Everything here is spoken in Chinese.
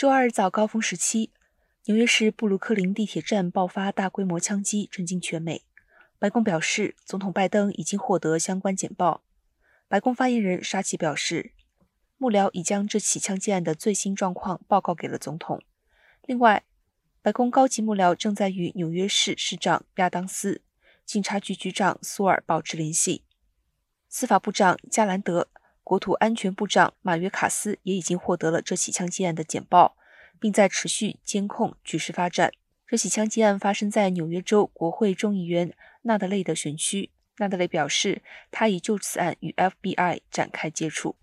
周二早高峰时期，纽约市布鲁克林地铁站爆发大规模枪击，震惊全美。白宫表示，总统拜登已经获得相关简报。白宫发言人沙奇表示，幕僚已将这起枪击案的最新状况报告给了总统。另外，白宫高级幕僚正在与纽约市市长亚当斯、警察局局长苏尔保持联系。司法部长加兰德。国土安全部长马约卡斯也已经获得了这起枪击案的简报，并在持续监控局势发展。这起枪击案发生在纽约州国会众议员纳德雷的选区。纳德雷表示，他已就此案与 FBI 展开接触。